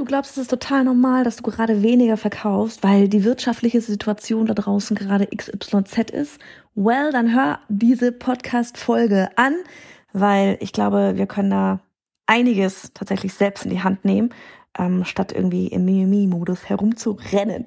Du glaubst, es ist total normal, dass du gerade weniger verkaufst, weil die wirtschaftliche Situation da draußen gerade XYZ ist? Well, dann hör diese Podcast-Folge an, weil ich glaube, wir können da einiges tatsächlich selbst in die Hand nehmen, ähm, statt irgendwie im Mimimi-Modus herumzurennen.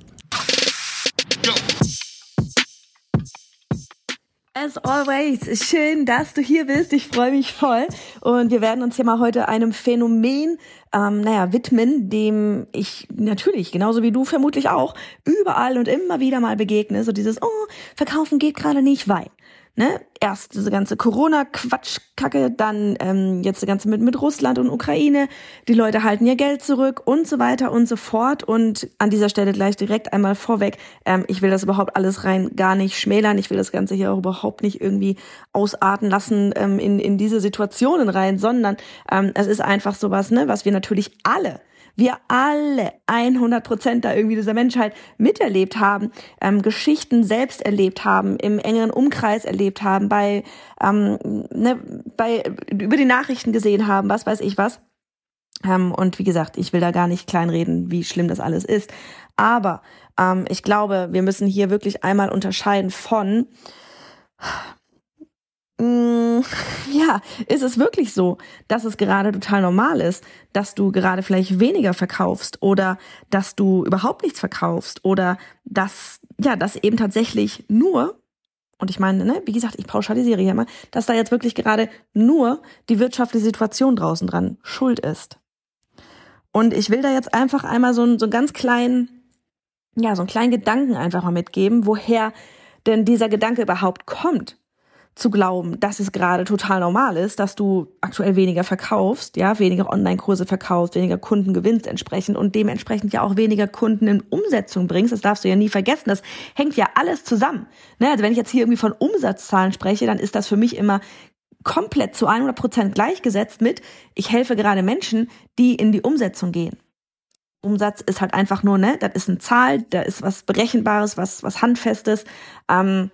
As always, schön, dass du hier bist. Ich freue mich voll. Und wir werden uns hier mal heute einem Phänomen, ähm, naja, widmen, dem ich natürlich, genauso wie du vermutlich auch, überall und immer wieder mal begegne. So dieses, oh, verkaufen geht gerade nicht, weil ne, erst diese ganze Corona-Quatschkacke, dann ähm, jetzt das ganze mit, mit Russland und Ukraine, die Leute halten ihr Geld zurück und so weiter und so fort. Und an dieser Stelle gleich direkt einmal vorweg, ähm, ich will das überhaupt alles rein gar nicht schmälern, ich will das Ganze hier auch überhaupt nicht irgendwie ausarten lassen ähm, in, in diese Situationen rein, sondern ähm, es ist einfach sowas, ne, was wir natürlich alle wir alle 100 Prozent da irgendwie dieser Menschheit miterlebt haben, ähm, Geschichten selbst erlebt haben, im engeren Umkreis erlebt haben, bei, ähm, ne, bei über die Nachrichten gesehen haben, was weiß ich was. Ähm, und wie gesagt, ich will da gar nicht kleinreden, wie schlimm das alles ist. Aber ähm, ich glaube, wir müssen hier wirklich einmal unterscheiden von ja, ist es wirklich so, dass es gerade total normal ist, dass du gerade vielleicht weniger verkaufst oder dass du überhaupt nichts verkaufst oder dass, ja, dass eben tatsächlich nur, und ich meine, ne, wie gesagt, ich pauschalisiere hier mal, dass da jetzt wirklich gerade nur die wirtschaftliche Situation draußen dran schuld ist. Und ich will da jetzt einfach einmal so, einen, so einen ganz kleinen, ja, so einen kleinen Gedanken einfach mal mitgeben, woher denn dieser Gedanke überhaupt kommt zu glauben, dass es gerade total normal ist, dass du aktuell weniger verkaufst, ja, weniger Online-Kurse verkaufst, weniger Kunden gewinnst entsprechend und dementsprechend ja auch weniger Kunden in Umsetzung bringst. Das darfst du ja nie vergessen. Das hängt ja alles zusammen. Ne? Also wenn ich jetzt hier irgendwie von Umsatzzahlen spreche, dann ist das für mich immer komplett zu 100 Prozent gleichgesetzt mit, ich helfe gerade Menschen, die in die Umsetzung gehen. Umsatz ist halt einfach nur, ne, das ist eine Zahl, da ist was Berechenbares, was, was Handfestes. Ähm,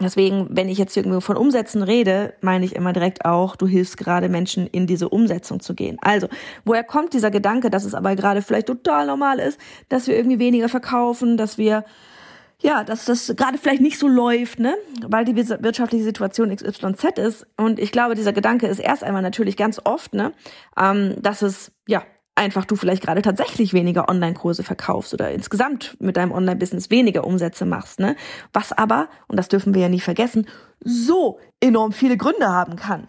Deswegen, wenn ich jetzt irgendwie von Umsätzen rede, meine ich immer direkt auch, du hilfst gerade Menschen in diese Umsetzung zu gehen. Also, woher kommt dieser Gedanke, dass es aber gerade vielleicht total normal ist, dass wir irgendwie weniger verkaufen, dass wir ja, dass das gerade vielleicht nicht so läuft, ne, weil die wirtschaftliche Situation XYZ ist. Und ich glaube, dieser Gedanke ist erst einmal natürlich ganz oft, ne, ähm, dass es ja einfach du vielleicht gerade tatsächlich weniger Online-Kurse verkaufst oder insgesamt mit deinem Online-Business weniger Umsätze machst, ne? Was aber, und das dürfen wir ja nie vergessen, so enorm viele Gründe haben kann.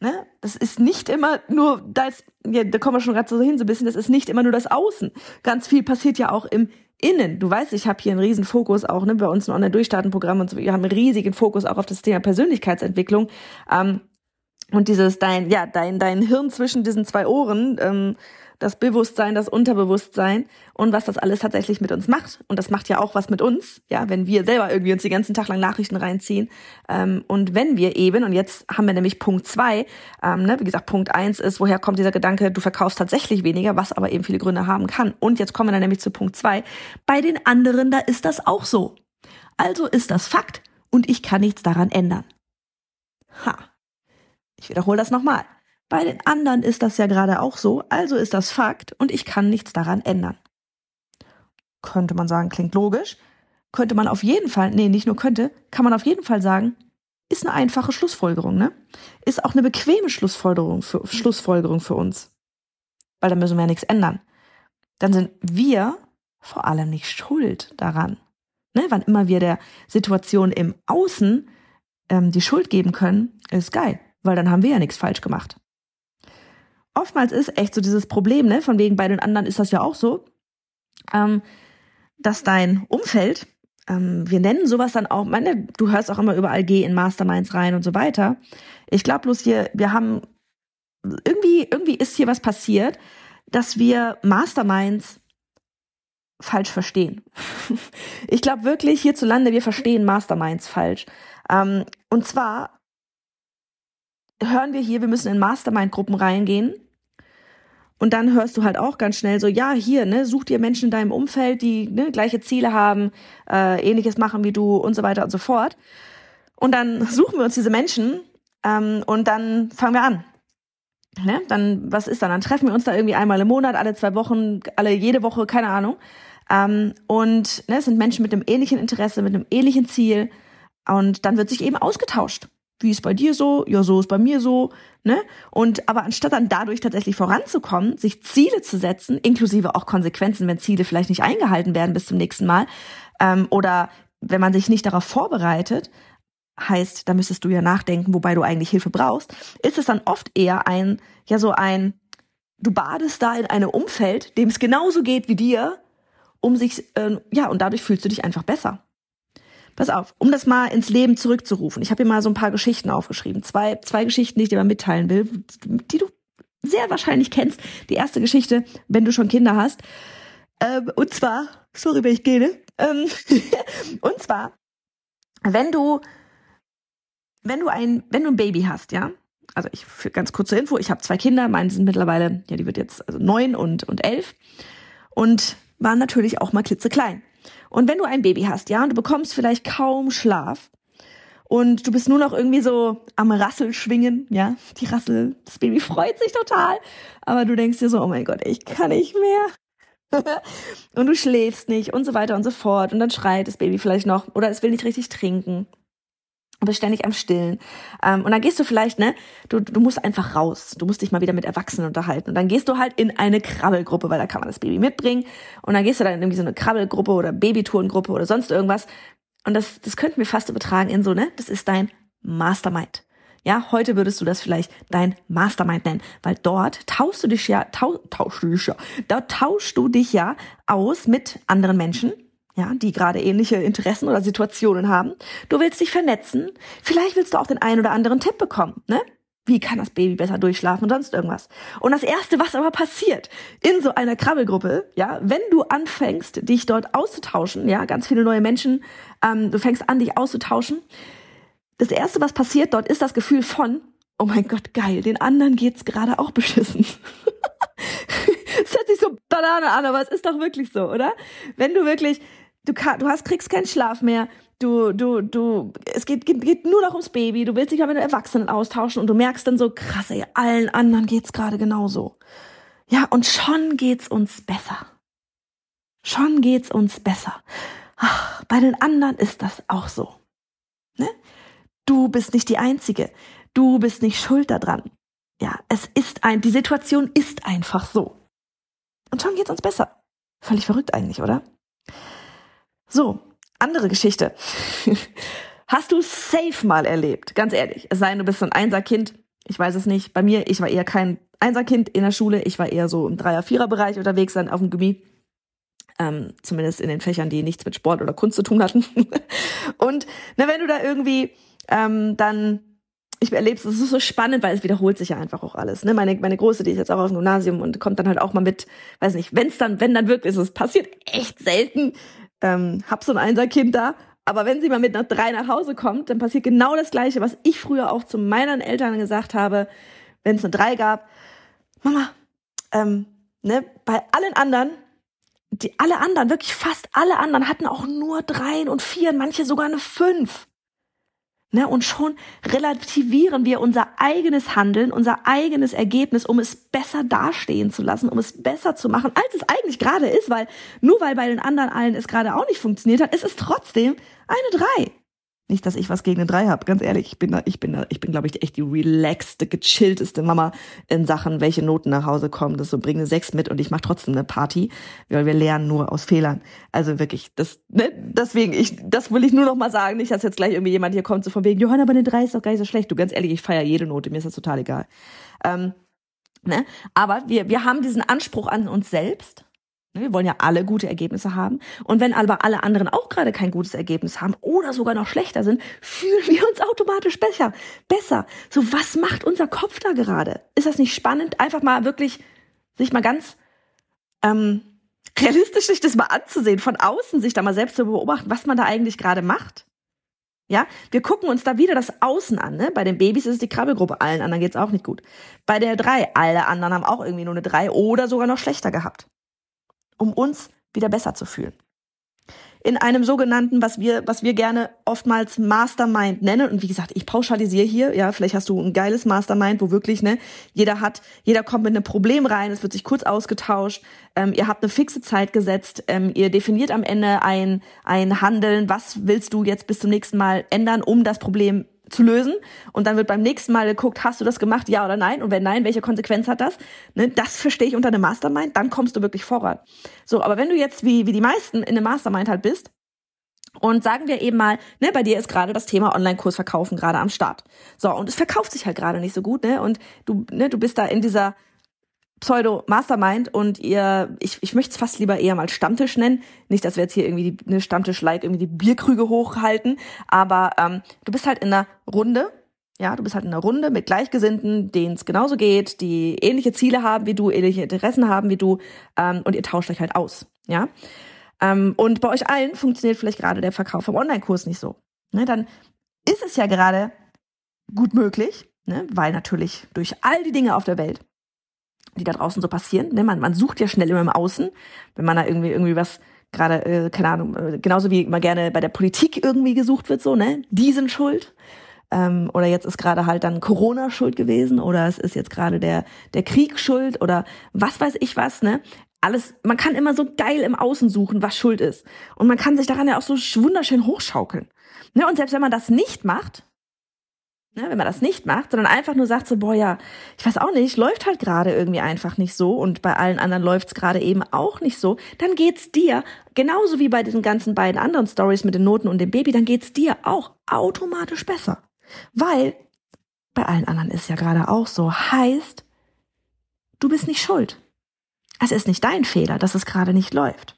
Ne? Das ist nicht immer nur, da, ist, ja, da kommen wir schon gerade so hin, so ein bisschen, das ist nicht immer nur das Außen. Ganz viel passiert ja auch im Innen. Du weißt, ich habe hier einen riesen Fokus auch, ne, bei uns ein Online-Durchstarten-Programm und so, wir haben einen riesigen Fokus auch auf das Thema Persönlichkeitsentwicklung. Ähm, und dieses dein, ja, dein, dein Hirn zwischen diesen zwei Ohren, ähm, das Bewusstsein, das Unterbewusstsein und was das alles tatsächlich mit uns macht. Und das macht ja auch was mit uns, ja, wenn wir selber irgendwie uns die ganzen Tag lang Nachrichten reinziehen. Ähm, und wenn wir eben, und jetzt haben wir nämlich Punkt zwei, ähm, ne, wie gesagt, Punkt eins ist, woher kommt dieser Gedanke, du verkaufst tatsächlich weniger, was aber eben viele Gründe haben kann. Und jetzt kommen wir dann nämlich zu Punkt zwei. Bei den anderen, da ist das auch so. Also ist das Fakt und ich kann nichts daran ändern. Ha. Ich wiederhole das nochmal. Bei den anderen ist das ja gerade auch so, also ist das Fakt und ich kann nichts daran ändern. Könnte man sagen, klingt logisch. Könnte man auf jeden Fall, nee, nicht nur könnte, kann man auf jeden Fall sagen, ist eine einfache Schlussfolgerung, ne? Ist auch eine bequeme Schlussfolgerung für, Schlussfolgerung für uns. Weil da müssen wir ja nichts ändern. Dann sind wir vor allem nicht schuld daran. Ne? Wann immer wir der Situation im Außen ähm, die Schuld geben können, ist geil weil dann haben wir ja nichts falsch gemacht. Oftmals ist echt so dieses Problem, ne, von wegen bei den anderen ist das ja auch so, ähm, dass dein Umfeld ähm, wir nennen sowas dann auch, meine, du hörst auch immer überall, geh in Masterminds rein und so weiter. Ich glaube bloß hier, wir haben, irgendwie, irgendwie ist hier was passiert, dass wir Masterminds falsch verstehen. ich glaube wirklich, hierzulande, wir verstehen Masterminds falsch. Ähm, und zwar hören wir hier, wir müssen in Mastermind-Gruppen reingehen. Und dann hörst du halt auch ganz schnell so, ja, hier, ne, such dir Menschen in deinem Umfeld, die ne, gleiche Ziele haben, äh, ähnliches machen wie du und so weiter und so fort. Und dann suchen wir uns diese Menschen ähm, und dann fangen wir an. Ne? Dann, was ist dann? Dann treffen wir uns da irgendwie einmal im Monat, alle zwei Wochen, alle jede Woche, keine Ahnung. Ähm, und ne, sind Menschen mit einem ähnlichen Interesse, mit einem ähnlichen Ziel. Und dann wird sich eben ausgetauscht wie ist bei dir so? Ja, so ist bei mir so, ne? Und aber anstatt dann dadurch tatsächlich voranzukommen, sich Ziele zu setzen, inklusive auch Konsequenzen, wenn Ziele vielleicht nicht eingehalten werden bis zum nächsten Mal, ähm, oder wenn man sich nicht darauf vorbereitet, heißt, da müsstest du ja nachdenken, wobei du eigentlich Hilfe brauchst, ist es dann oft eher ein, ja, so ein, du badest da in einem Umfeld, dem es genauso geht wie dir, um sich, äh, ja, und dadurch fühlst du dich einfach besser. Pass auf, um das mal ins Leben zurückzurufen. Ich habe hier mal so ein paar Geschichten aufgeschrieben. Zwei, zwei Geschichten, die ich dir mal mitteilen will, die du sehr wahrscheinlich kennst. Die erste Geschichte, wenn du schon Kinder hast. Ähm, und zwar, sorry, wenn ich gehe. Ähm, und zwar, wenn du, wenn du ein, wenn du ein Baby hast, ja. Also ich für ganz kurze Info, ich habe zwei Kinder, meine sind mittlerweile, ja, die wird jetzt also neun und und elf und waren natürlich auch mal klitzeklein. Und wenn du ein Baby hast, ja, und du bekommst vielleicht kaum Schlaf und du bist nur noch irgendwie so am Rassel schwingen, ja, die Rassel, das Baby freut sich total, aber du denkst dir so, oh mein Gott, ich kann nicht mehr. und du schläfst nicht und so weiter und so fort und dann schreit das Baby vielleicht noch oder es will nicht richtig trinken bist ständig am Stillen. Ähm, und dann gehst du vielleicht, ne, du, du musst einfach raus. Du musst dich mal wieder mit Erwachsenen unterhalten. Und dann gehst du halt in eine Krabbelgruppe, weil da kann man das Baby mitbringen. Und dann gehst du dann in irgendwie so eine Krabbelgruppe oder Babytourengruppe oder sonst irgendwas. Und das, das könnten wir fast übertragen in so, ne, das ist dein Mastermind. Ja, heute würdest du das vielleicht dein Mastermind nennen, weil dort tauschst du dich ja, tau, tauschst du dich ja, dort tauschst du dich ja aus mit anderen Menschen, ja, die gerade ähnliche Interessen oder Situationen haben. Du willst dich vernetzen. Vielleicht willst du auch den einen oder anderen Tipp bekommen, ne? Wie kann das Baby besser durchschlafen und sonst irgendwas? Und das erste, was aber passiert in so einer Krabbelgruppe, ja, wenn du anfängst, dich dort auszutauschen, ja, ganz viele neue Menschen, ähm, du fängst an, dich auszutauschen. Das erste, was passiert dort, ist das Gefühl von, oh mein Gott, geil, den anderen geht's gerade auch beschissen. Es hört sich so Banane an, aber es ist doch wirklich so, oder? Wenn du wirklich du, du hast, kriegst keinen Schlaf mehr, du, du, du, es geht, geht, geht nur noch ums Baby, du willst dich aber mit den Erwachsenen austauschen und du merkst dann so, krass, ey, allen anderen geht's gerade genauso. Ja, und schon geht's uns besser. Schon geht's uns besser. Ach, bei den anderen ist das auch so. Ne? Du bist nicht die Einzige. Du bist nicht schuld daran. Ja, es ist ein, die Situation ist einfach so. Und schon geht's uns besser. Völlig verrückt eigentlich, oder? So, andere Geschichte. Hast du safe mal erlebt? Ganz ehrlich. Es sei denn, du bist so ein Einserkind. Ich weiß es nicht. Bei mir, ich war eher kein Einserkind in der Schule. Ich war eher so im Dreier-Vierer-Bereich unterwegs, dann auf dem Gummi. Ähm, zumindest in den Fächern, die nichts mit Sport oder Kunst zu tun hatten. und na, wenn du da irgendwie ähm, dann ich erlebe es, es ist so spannend, weil es wiederholt sich ja einfach auch alles. Ne? Meine, meine Große, die ist jetzt auch auf dem Gymnasium und kommt dann halt auch mal mit, weiß nicht, wenn es dann, wenn dann wirklich ist, es passiert echt selten, ähm, hab so ein Einserkind da. Aber wenn sie mal mit einer drei nach Hause kommt, dann passiert genau das Gleiche, was ich früher auch zu meinen Eltern gesagt habe, wenn es eine drei gab. Mama, ähm, ne, bei allen anderen, die alle anderen, wirklich fast alle anderen hatten auch nur dreien und vieren, manche sogar eine fünf. Ne, und schon relativieren wir unser eigenes Handeln, unser eigenes Ergebnis, um es besser dastehen zu lassen, um es besser zu machen, als es eigentlich gerade ist, weil nur weil bei den anderen allen es gerade auch nicht funktioniert hat, ist es trotzdem eine drei. Nicht, dass ich was gegen eine drei habe, ganz ehrlich. Ich bin da, ich bin da, ich bin, glaube ich, echt die relaxte, gechillteste Mama in Sachen, welche Noten nach Hause kommen. Das so, bring eine sechs mit und ich mache trotzdem eine Party, weil wir lernen nur aus Fehlern. Also wirklich, das, ne, deswegen, ich, das will ich nur noch mal sagen. Nicht, dass jetzt gleich irgendwie jemand hier kommt, so von wegen, Johanna, aber eine drei ist doch gar nicht so schlecht. Du, ganz ehrlich, ich feiere jede Note, mir ist das total egal. Ähm, ne? Aber wir, wir haben diesen Anspruch an uns selbst wir wollen ja alle gute Ergebnisse haben. Und wenn aber alle anderen auch gerade kein gutes Ergebnis haben oder sogar noch schlechter sind, fühlen wir uns automatisch besser. Besser. So, was macht unser Kopf da gerade? Ist das nicht spannend, einfach mal wirklich sich mal ganz ähm, realistisch sich das mal anzusehen, von außen sich da mal selbst zu beobachten, was man da eigentlich gerade macht? Ja, wir gucken uns da wieder das Außen an. Ne? Bei den Babys ist es die Krabbelgruppe, allen anderen geht's auch nicht gut. Bei der drei, alle anderen haben auch irgendwie nur eine drei oder sogar noch schlechter gehabt um uns wieder besser zu fühlen. In einem sogenannten, was wir, was wir gerne oftmals Mastermind nennen. Und wie gesagt, ich pauschalisiere hier, ja, vielleicht hast du ein geiles Mastermind, wo wirklich, ne, jeder hat, jeder kommt mit einem Problem rein, es wird sich kurz ausgetauscht, ähm, ihr habt eine fixe Zeit gesetzt, ähm, ihr definiert am Ende ein, ein Handeln, was willst du jetzt bis zum nächsten Mal ändern, um das Problem zu lösen. Und dann wird beim nächsten Mal geguckt, hast du das gemacht, ja oder nein? Und wenn nein, welche Konsequenz hat das? Ne, das verstehe ich unter einem Mastermind, dann kommst du wirklich voran. So, aber wenn du jetzt wie, wie die meisten in einem Mastermind halt bist, und sagen wir eben mal, ne, bei dir ist gerade das Thema Online-Kurs verkaufen gerade am Start. So, und es verkauft sich halt gerade nicht so gut, ne? Und du, ne, du bist da in dieser Pseudo-Mastermind und ihr, ich, ich möchte es fast lieber eher mal Stammtisch nennen. Nicht, dass wir jetzt hier irgendwie die, eine Stammtisch-like irgendwie die Bierkrüge hochhalten, aber ähm, du bist halt in einer Runde, ja, du bist halt in einer Runde mit Gleichgesinnten, denen es genauso geht, die ähnliche Ziele haben wie du, ähnliche Interessen haben wie du ähm, und ihr tauscht euch halt aus, ja. Ähm, und bei euch allen funktioniert vielleicht gerade der Verkauf vom Online-Kurs nicht so. Ne, dann ist es ja gerade gut möglich, ne, weil natürlich durch all die Dinge auf der Welt die da draußen so passieren. Ne? Man, man sucht ja schnell immer im Außen, wenn man da irgendwie irgendwie was gerade, äh, keine Ahnung, äh, genauso wie immer gerne bei der Politik irgendwie gesucht wird, so, ne? Die sind schuld. Ähm, oder jetzt ist gerade halt dann Corona schuld gewesen oder es ist jetzt gerade der, der Krieg schuld oder was weiß ich was, ne? Alles, man kann immer so geil im Außen suchen, was schuld ist. Und man kann sich daran ja auch so wunderschön hochschaukeln. Ne? Und selbst wenn man das nicht macht, Ne, wenn man das nicht macht, sondern einfach nur sagt so, boah, ja, ich weiß auch nicht, läuft halt gerade irgendwie einfach nicht so und bei allen anderen läuft's gerade eben auch nicht so, dann geht's dir, genauso wie bei diesen ganzen beiden anderen Stories mit den Noten und dem Baby, dann geht's dir auch automatisch besser. Weil bei allen anderen ist ja gerade auch so, heißt, du bist nicht schuld. Es ist nicht dein Fehler, dass es gerade nicht läuft.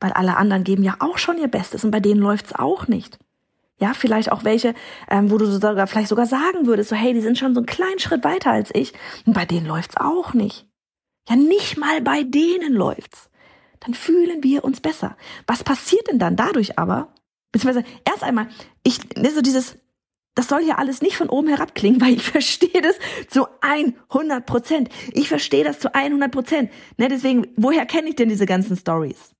Weil alle anderen geben ja auch schon ihr Bestes und bei denen läuft's auch nicht. Ja, vielleicht auch welche, ähm, wo du sogar vielleicht sogar sagen würdest, so hey, die sind schon so einen kleinen Schritt weiter als ich. Und bei denen läuft's auch nicht. Ja, nicht mal bei denen läuft's. Dann fühlen wir uns besser. Was passiert denn dann dadurch aber? Beziehungsweise erst einmal, ich, ne, so dieses, das soll ja alles nicht von oben herab klingen, weil ich verstehe das zu 100 Prozent. Ich verstehe das zu 100 Prozent. Ne, deswegen, woher kenne ich denn diese ganzen Stories?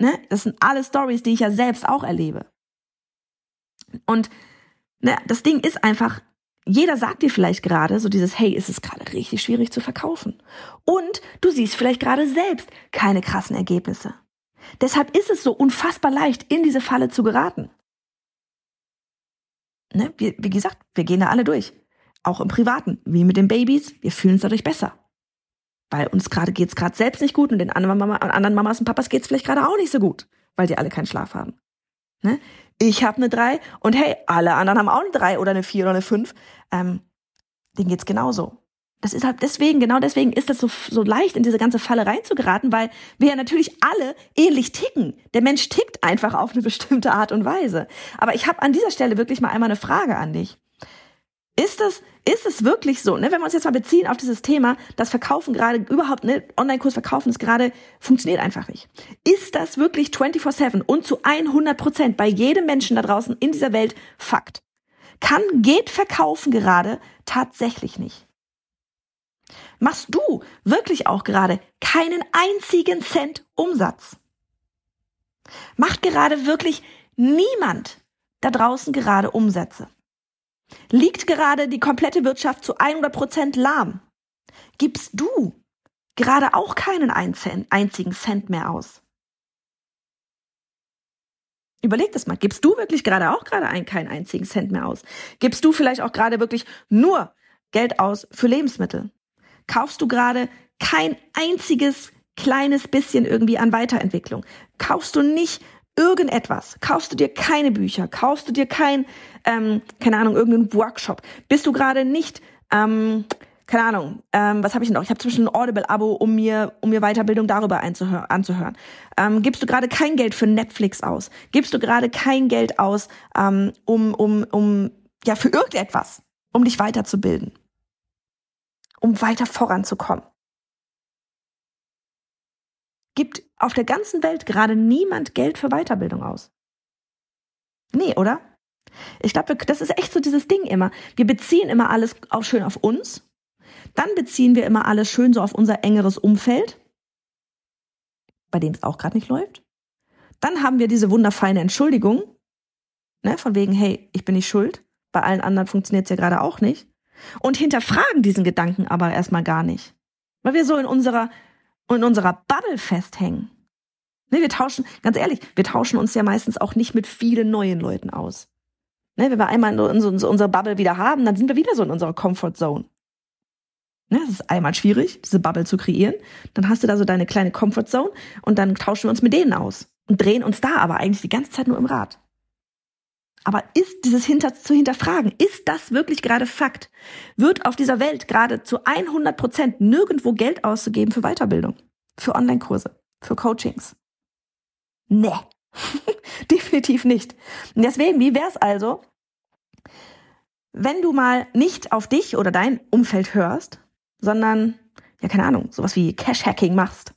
Ne, das sind alle Stories, die ich ja selbst auch erlebe. Und ne, das Ding ist einfach, jeder sagt dir vielleicht gerade so dieses, hey, ist es gerade richtig schwierig zu verkaufen. Und du siehst vielleicht gerade selbst keine krassen Ergebnisse. Deshalb ist es so unfassbar leicht, in diese Falle zu geraten. Ne, wie, wie gesagt, wir gehen da alle durch. Auch im Privaten, wie mit den Babys, wir fühlen uns dadurch besser. Weil uns gerade geht's gerade selbst nicht gut und den anderen, Mama, anderen Mamas und Papas geht's vielleicht gerade auch nicht so gut, weil die alle keinen Schlaf haben. Ne? ich habe eine 3 und hey, alle anderen haben auch eine 3 oder eine 4 oder eine 5. Ähm, denen geht's genauso. Das ist halt deswegen, genau deswegen ist das so, so leicht, in diese ganze Falle reinzugeraten, weil wir ja natürlich alle ähnlich ticken. Der Mensch tickt einfach auf eine bestimmte Art und Weise. Aber ich habe an dieser Stelle wirklich mal einmal eine Frage an dich. Ist es, ist es wirklich so, ne, wenn wir uns jetzt mal beziehen auf dieses Thema, das Verkaufen gerade überhaupt, ne, Online-Kurs verkaufen ist gerade, funktioniert einfach nicht. Ist das wirklich 24-7 und zu 100 Prozent bei jedem Menschen da draußen in dieser Welt Fakt? Kann, geht Verkaufen gerade tatsächlich nicht? Machst du wirklich auch gerade keinen einzigen Cent Umsatz? Macht gerade wirklich niemand da draußen gerade Umsätze? Liegt gerade die komplette Wirtschaft zu 100 Prozent lahm? Gibst du gerade auch keinen einzigen Cent mehr aus? Überleg das mal. Gibst du wirklich gerade auch gerade ein, keinen einzigen Cent mehr aus? Gibst du vielleicht auch gerade wirklich nur Geld aus für Lebensmittel? Kaufst du gerade kein einziges kleines bisschen irgendwie an Weiterentwicklung? Kaufst du nicht irgendetwas, kaufst du dir keine Bücher, kaufst du dir kein, ähm, keine Ahnung, irgendeinen Workshop, bist du gerade nicht, ähm, keine Ahnung, ähm, was habe ich noch? Ich habe Beispiel ein Audible-Abo, um mir, um mir Weiterbildung darüber anzuhören. Ähm, gibst du gerade kein Geld für Netflix aus? Gibst du gerade kein Geld aus, ähm, um, um, um, ja, für irgendetwas, um dich weiterzubilden? Um weiter voranzukommen? Gibt auf der ganzen Welt gerade niemand Geld für Weiterbildung aus? Nee, oder? Ich glaube, das ist echt so dieses Ding immer. Wir beziehen immer alles auch schön auf uns. Dann beziehen wir immer alles schön so auf unser engeres Umfeld, bei dem es auch gerade nicht läuft. Dann haben wir diese wunderfeine Entschuldigung, ne, von wegen, hey, ich bin nicht schuld. Bei allen anderen funktioniert es ja gerade auch nicht. Und hinterfragen diesen Gedanken aber erstmal gar nicht. Weil wir so in unserer, in unserer Bubble festhängen. Ne, wir tauschen, ganz ehrlich, wir tauschen uns ja meistens auch nicht mit vielen neuen Leuten aus. Ne, wenn wir einmal in unsere Bubble wieder haben, dann sind wir wieder so in unserer Comfort Zone. Ne, es ist einmal schwierig, diese Bubble zu kreieren. Dann hast du da so deine kleine Comfort Zone und dann tauschen wir uns mit denen aus und drehen uns da aber eigentlich die ganze Zeit nur im Rad. Aber ist dieses hinter, zu hinterfragen, ist das wirklich gerade Fakt? Wird auf dieser Welt gerade zu 100 Prozent nirgendwo Geld auszugeben für Weiterbildung, für Online-Kurse, für Coachings? Nee, definitiv nicht. Und deswegen, wie wär's also, wenn du mal nicht auf dich oder dein Umfeld hörst, sondern, ja, keine Ahnung, sowas wie Cash-Hacking machst?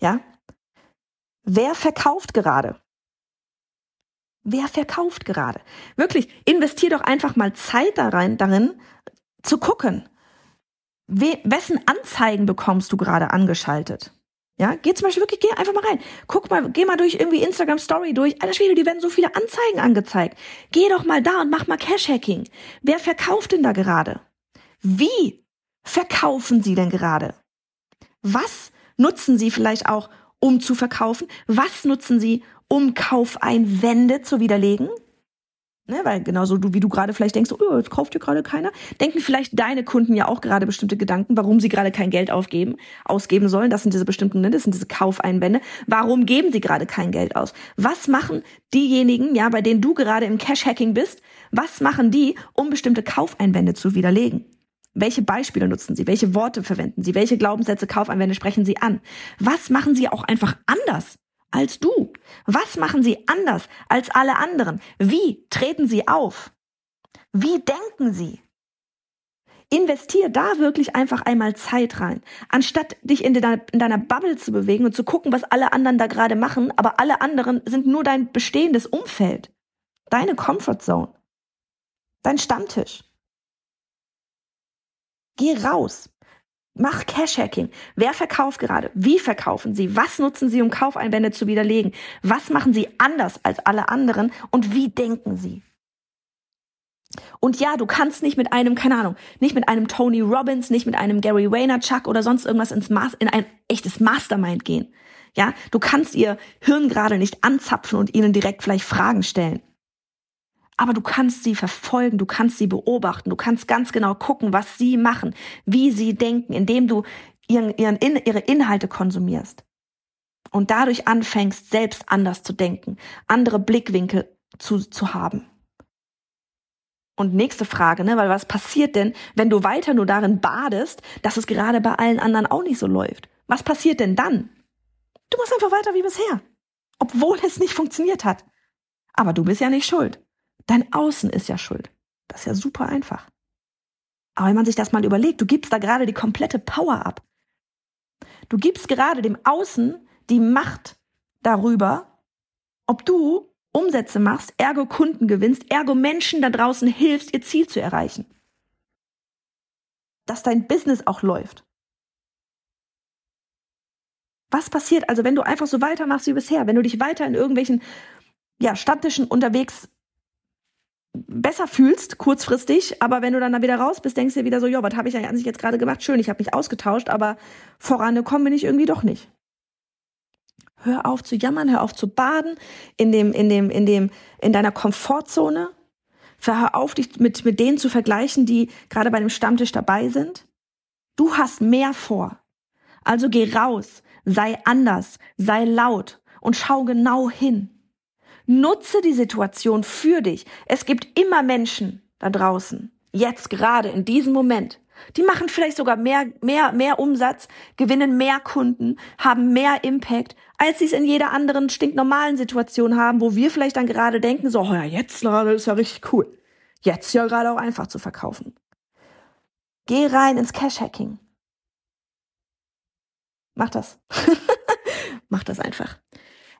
Ja? Wer verkauft gerade? Wer verkauft gerade? Wirklich, investier doch einfach mal Zeit darin, darin zu gucken, we, wessen Anzeigen bekommst du gerade angeschaltet? Ja, geh zum Beispiel wirklich, geh einfach mal rein. Guck mal, geh mal durch irgendwie Instagram Story durch. Alter Schwede, die werden so viele Anzeigen angezeigt. Geh doch mal da und mach mal Cash-Hacking. Wer verkauft denn da gerade? Wie verkaufen Sie denn gerade? Was nutzen Sie vielleicht auch, um zu verkaufen? Was nutzen Sie, um Kaufeinwände zu widerlegen? Ne, weil genauso du, wie du gerade vielleicht denkst, oh, jetzt kauft dir gerade keiner, denken vielleicht deine Kunden ja auch gerade bestimmte Gedanken, warum sie gerade kein Geld aufgeben, ausgeben sollen. Das sind diese bestimmten, ne, das sind diese Kaufeinwände. Warum geben sie gerade kein Geld aus? Was machen diejenigen, ja, bei denen du gerade im Cash-Hacking bist, was machen die, um bestimmte Kaufeinwände zu widerlegen? Welche Beispiele nutzen Sie? Welche Worte verwenden Sie? Welche Glaubenssätze, Kaufeinwände sprechen Sie an? Was machen Sie auch einfach anders? Als du? Was machen sie anders als alle anderen? Wie treten sie auf? Wie denken sie? Investier da wirklich einfach einmal Zeit rein. Anstatt dich in deiner, in deiner Bubble zu bewegen und zu gucken, was alle anderen da gerade machen, aber alle anderen sind nur dein bestehendes Umfeld. Deine Comfort Zone. Dein Stammtisch. Geh raus. Mach Cash-Hacking. Wer verkauft gerade? Wie verkaufen sie? Was nutzen sie, um Kaufeinwände zu widerlegen? Was machen sie anders als alle anderen? Und wie denken sie? Und ja, du kannst nicht mit einem, keine Ahnung, nicht mit einem Tony Robbins, nicht mit einem Gary Vaynerchuk oder sonst irgendwas ins Mas in ein echtes Mastermind gehen. Ja, du kannst ihr Hirn gerade nicht anzapfen und ihnen direkt vielleicht Fragen stellen aber du kannst sie verfolgen, du kannst sie beobachten, du kannst ganz genau gucken, was sie machen, wie sie denken, indem du ihren, ihren, ihre Inhalte konsumierst. Und dadurch anfängst, selbst anders zu denken, andere Blickwinkel zu, zu haben. Und nächste Frage, ne, weil was passiert denn, wenn du weiter nur darin badest, dass es gerade bei allen anderen auch nicht so läuft? Was passiert denn dann? Du machst einfach weiter wie bisher. Obwohl es nicht funktioniert hat. Aber du bist ja nicht schuld. Dein Außen ist ja schuld. Das ist ja super einfach. Aber wenn man sich das mal überlegt, du gibst da gerade die komplette Power ab. Du gibst gerade dem Außen die Macht darüber, ob du Umsätze machst, ergo Kunden gewinnst, ergo Menschen da draußen hilfst, ihr Ziel zu erreichen. Dass dein Business auch läuft. Was passiert also, wenn du einfach so weitermachst wie bisher, wenn du dich weiter in irgendwelchen ja, Stammtischen unterwegs besser fühlst, kurzfristig, aber wenn du dann da wieder raus bist, denkst du dir wieder so, ja, was habe ich eigentlich jetzt gerade gemacht? Schön, ich habe mich ausgetauscht, aber vorangekommen bin ich irgendwie doch nicht. Hör auf zu jammern, hör auf zu baden in dem, in dem, in dem, in deiner Komfortzone. Hör auf, dich mit, mit denen zu vergleichen, die gerade bei dem Stammtisch dabei sind. Du hast mehr vor. Also geh raus, sei anders, sei laut und schau genau hin. Nutze die Situation für dich. Es gibt immer Menschen da draußen, jetzt gerade in diesem Moment, Die machen vielleicht sogar mehr, mehr, mehr Umsatz, gewinnen mehr Kunden, haben mehr Impact, als sie es in jeder anderen stinknormalen Situation haben, wo wir vielleicht dann gerade denken, so, oh ja, jetzt gerade ist ja richtig cool. Jetzt ja gerade auch einfach zu verkaufen. Geh rein ins Cash-Hacking. Mach das. Mach das einfach.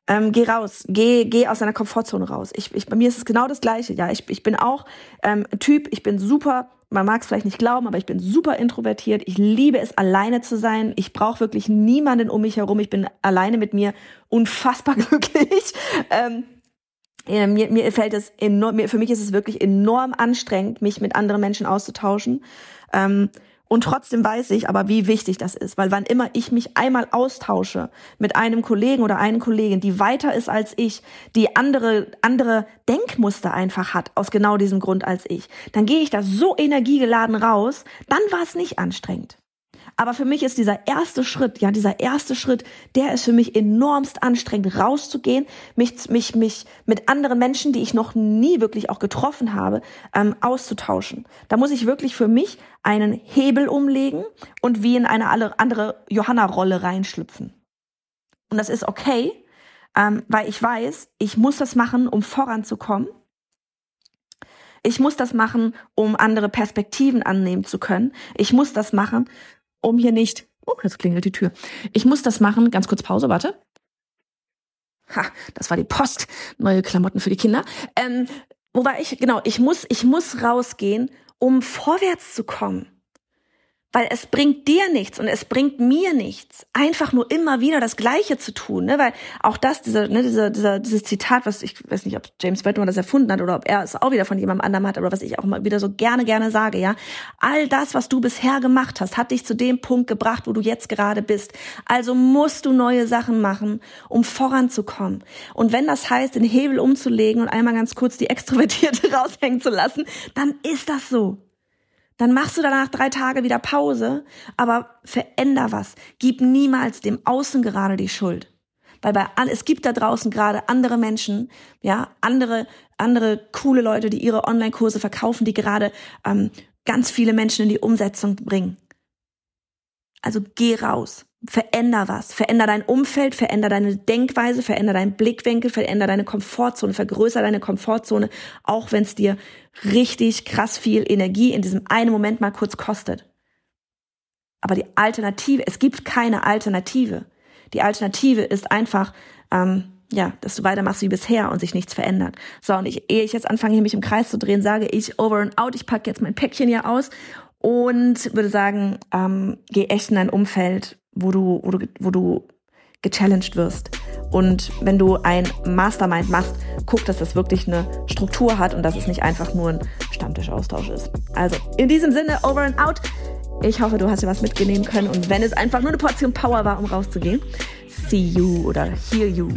Ähm, geh raus, geh, geh aus deiner Komfortzone raus. Ich, ich, bei mir ist es genau das Gleiche. Ja, ich, ich bin auch ähm, Typ, ich bin super, man mag es vielleicht nicht glauben, aber ich bin super introvertiert. Ich liebe es, alleine zu sein. Ich brauche wirklich niemanden um mich herum. Ich bin alleine mit mir unfassbar glücklich. Ähm, äh, mir, mir fällt es enorm, mir, für mich ist es wirklich enorm anstrengend, mich mit anderen Menschen auszutauschen. Ähm, und trotzdem weiß ich aber, wie wichtig das ist, weil wann immer ich mich einmal austausche mit einem Kollegen oder einer Kollegin, die weiter ist als ich, die andere, andere Denkmuster einfach hat, aus genau diesem Grund als ich, dann gehe ich da so energiegeladen raus, dann war es nicht anstrengend. Aber für mich ist dieser erste Schritt, ja, dieser erste Schritt, der ist für mich enormst anstrengend, rauszugehen, mich, mich, mich mit anderen Menschen, die ich noch nie wirklich auch getroffen habe, ähm, auszutauschen. Da muss ich wirklich für mich einen Hebel umlegen und wie in eine andere Johanna-Rolle reinschlüpfen. Und das ist okay, ähm, weil ich weiß, ich muss das machen, um voranzukommen. Ich muss das machen, um andere Perspektiven annehmen zu können. Ich muss das machen, um hier nicht. Oh, jetzt klingelt die Tür. Ich muss das machen. Ganz kurz Pause, warte. Ha, das war die Post. Neue Klamotten für die Kinder. Ähm, wo war ich? Genau, ich muss, ich muss rausgehen, um vorwärts zu kommen. Weil es bringt dir nichts und es bringt mir nichts, einfach nur immer wieder das Gleiche zu tun. Ne? Weil auch das, diese, ne, dieser, dieser, dieses Zitat, was ich weiß nicht, ob James Baldwin das erfunden hat oder ob er es auch wieder von jemandem anderem hat, aber was ich auch mal wieder so gerne, gerne sage, ja. All das, was du bisher gemacht hast, hat dich zu dem Punkt gebracht, wo du jetzt gerade bist. Also musst du neue Sachen machen, um voranzukommen. Und wenn das heißt, den Hebel umzulegen und einmal ganz kurz die Extrovertierte raushängen zu lassen, dann ist das so. Dann machst du danach drei Tage wieder Pause, aber veränder was. Gib niemals dem Außen gerade die Schuld. Weil bei, es gibt da draußen gerade andere Menschen, ja, andere, andere coole Leute, die ihre Online-Kurse verkaufen, die gerade ähm, ganz viele Menschen in die Umsetzung bringen. Also geh raus. Veränder was. Veränder dein Umfeld, veränder deine Denkweise, veränder deinen Blickwinkel, veränder deine Komfortzone, vergrößer deine Komfortzone, auch wenn es dir richtig krass viel Energie in diesem einen Moment mal kurz kostet. Aber die Alternative, es gibt keine Alternative. Die Alternative ist einfach, ähm, ja, dass du weitermachst wie bisher und sich nichts verändert. So, und ich, ehe ich jetzt anfange, hier mich im Kreis zu drehen, sage ich over and out, ich packe jetzt mein Päckchen hier aus und würde sagen, ähm, geh echt in dein Umfeld, wo du, wo du, wo du gechallenged wirst. Und wenn du ein Mastermind machst, guck, dass das wirklich eine Struktur hat und dass es nicht einfach nur ein Stammtischaustausch ist. Also in diesem Sinne, over and out. Ich hoffe, du hast dir was mitgenehmen können und wenn es einfach nur eine Portion Power war, um rauszugehen, see you oder hear you